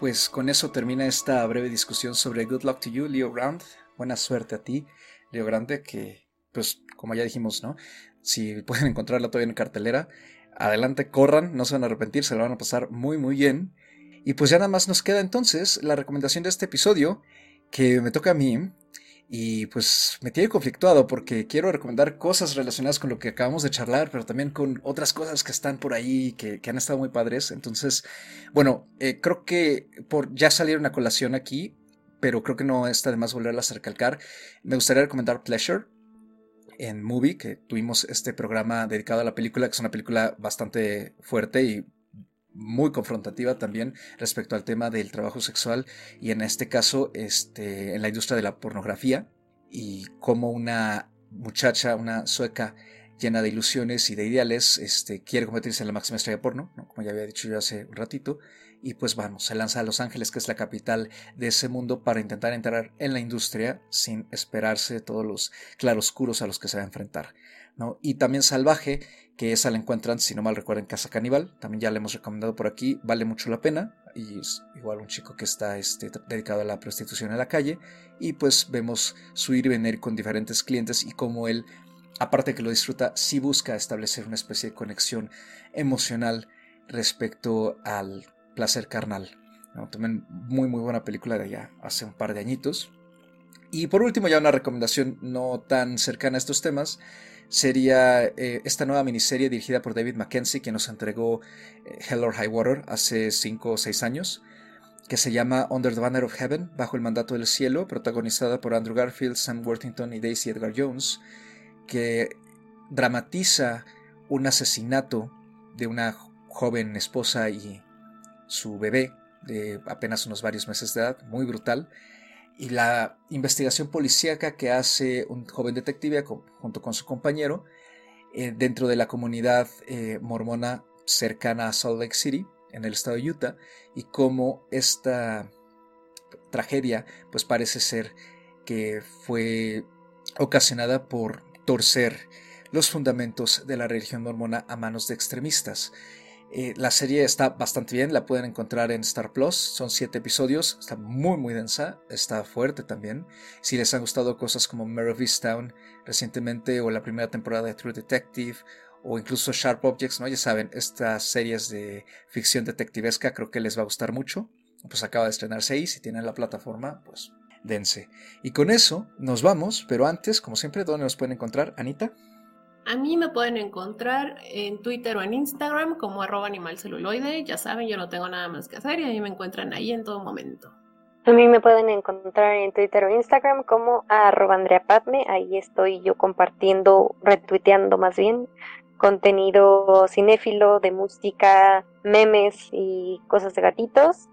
Pues con eso termina esta breve discusión sobre Good Luck to You, Leo Grant. Buena suerte a ti, Leo Grande, que pues como ya dijimos, ¿no? Si pueden encontrarla todavía en cartelera, adelante, corran, no se van a arrepentir, se lo van a pasar muy muy bien. Y pues ya nada más nos queda entonces la recomendación de este episodio, que me toca a mí, y pues me tiene conflictuado porque quiero recomendar cosas relacionadas con lo que acabamos de charlar, pero también con otras cosas que están por ahí que, han estado muy padres. Entonces, bueno, eh, creo que por ya salieron a colación aquí, pero creo que no está de más volverlas a recalcar. Me gustaría recomendar Pleasure en Movie, que tuvimos este programa dedicado a la película, que es una película bastante fuerte y muy confrontativa también respecto al tema del trabajo sexual y en este caso este, en la industria de la pornografía y como una muchacha, una sueca llena de ilusiones y de ideales, este, quiere convertirse en la máxima estrella porno, como ya había dicho yo hace un ratito, y pues vamos, se lanza a Los Ángeles, que es la capital de ese mundo, para intentar entrar en la industria sin esperarse todos los claroscuros a los que se va a enfrentar. Y también Salvaje, que esa la encuentran, si no mal recuerdo, en Casa Caníbal, también ya la hemos recomendado por aquí, vale mucho la pena, y es igual un chico que está este, dedicado a la prostitución en la calle, y pues vemos su ir y venir con diferentes clientes y cómo él aparte que lo disfruta, sí busca establecer una especie de conexión emocional respecto al placer carnal. También muy muy buena película de allá, hace un par de añitos. Y por último, ya una recomendación no tan cercana a estos temas, sería eh, esta nueva miniserie dirigida por David Mackenzie, que nos entregó eh, Hell or High Water hace 5 o 6 años, que se llama Under the Banner of Heaven, bajo el mandato del cielo, protagonizada por Andrew Garfield, Sam Worthington y Daisy Edgar Jones que dramatiza un asesinato de una joven esposa y su bebé de apenas unos varios meses de edad, muy brutal, y la investigación policíaca que hace un joven detective junto con su compañero eh, dentro de la comunidad eh, mormona cercana a Salt Lake City, en el estado de Utah, y cómo esta tragedia pues parece ser que fue ocasionada por torcer los fundamentos de la religión mormona a manos de extremistas. Eh, la serie está bastante bien, la pueden encontrar en Star Plus, son siete episodios, está muy muy densa, está fuerte también. Si les han gustado cosas como Mare of recientemente o la primera temporada de True Detective o incluso Sharp Objects, ¿no? Ya saben, estas series de ficción detectivesca creo que les va a gustar mucho. Pues acaba de estrenarse y si tienen la plataforma, pues dense. Y con eso nos vamos, pero antes, como siempre, ¿dónde nos pueden encontrar, Anita? A mí me pueden encontrar en Twitter o en Instagram como arroba animalceluloide. Ya saben, yo no tengo nada más que hacer y a me encuentran ahí en todo momento. A mí me pueden encontrar en Twitter o Instagram como arroba Andrea Ahí estoy yo compartiendo, retuiteando más bien, contenido cinéfilo de música, memes y cosas de gatitos.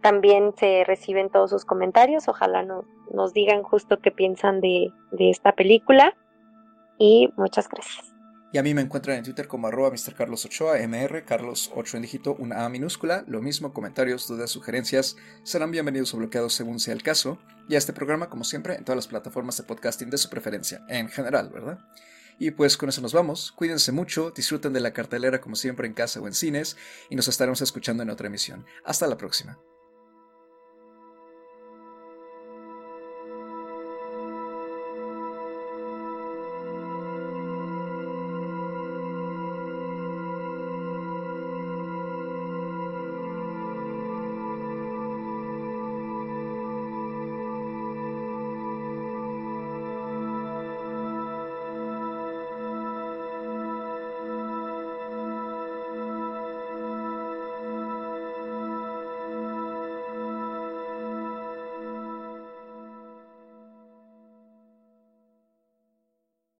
También se reciben todos sus comentarios. Ojalá nos digan justo qué piensan de, esta película. Y muchas gracias. Y a mí me encuentran en Twitter como arroba Mr. Carlos Ochoa, MR, Carlos 8 en dígito, una A minúscula. Lo mismo, comentarios, dudas, sugerencias serán bienvenidos o bloqueados según sea el caso. Y a este programa, como siempre, en todas las plataformas de podcasting de su preferencia, en general, ¿verdad? Y pues con eso nos vamos. Cuídense mucho, disfruten de la cartelera como siempre en casa o en cines y nos estaremos escuchando en otra emisión. Hasta la próxima.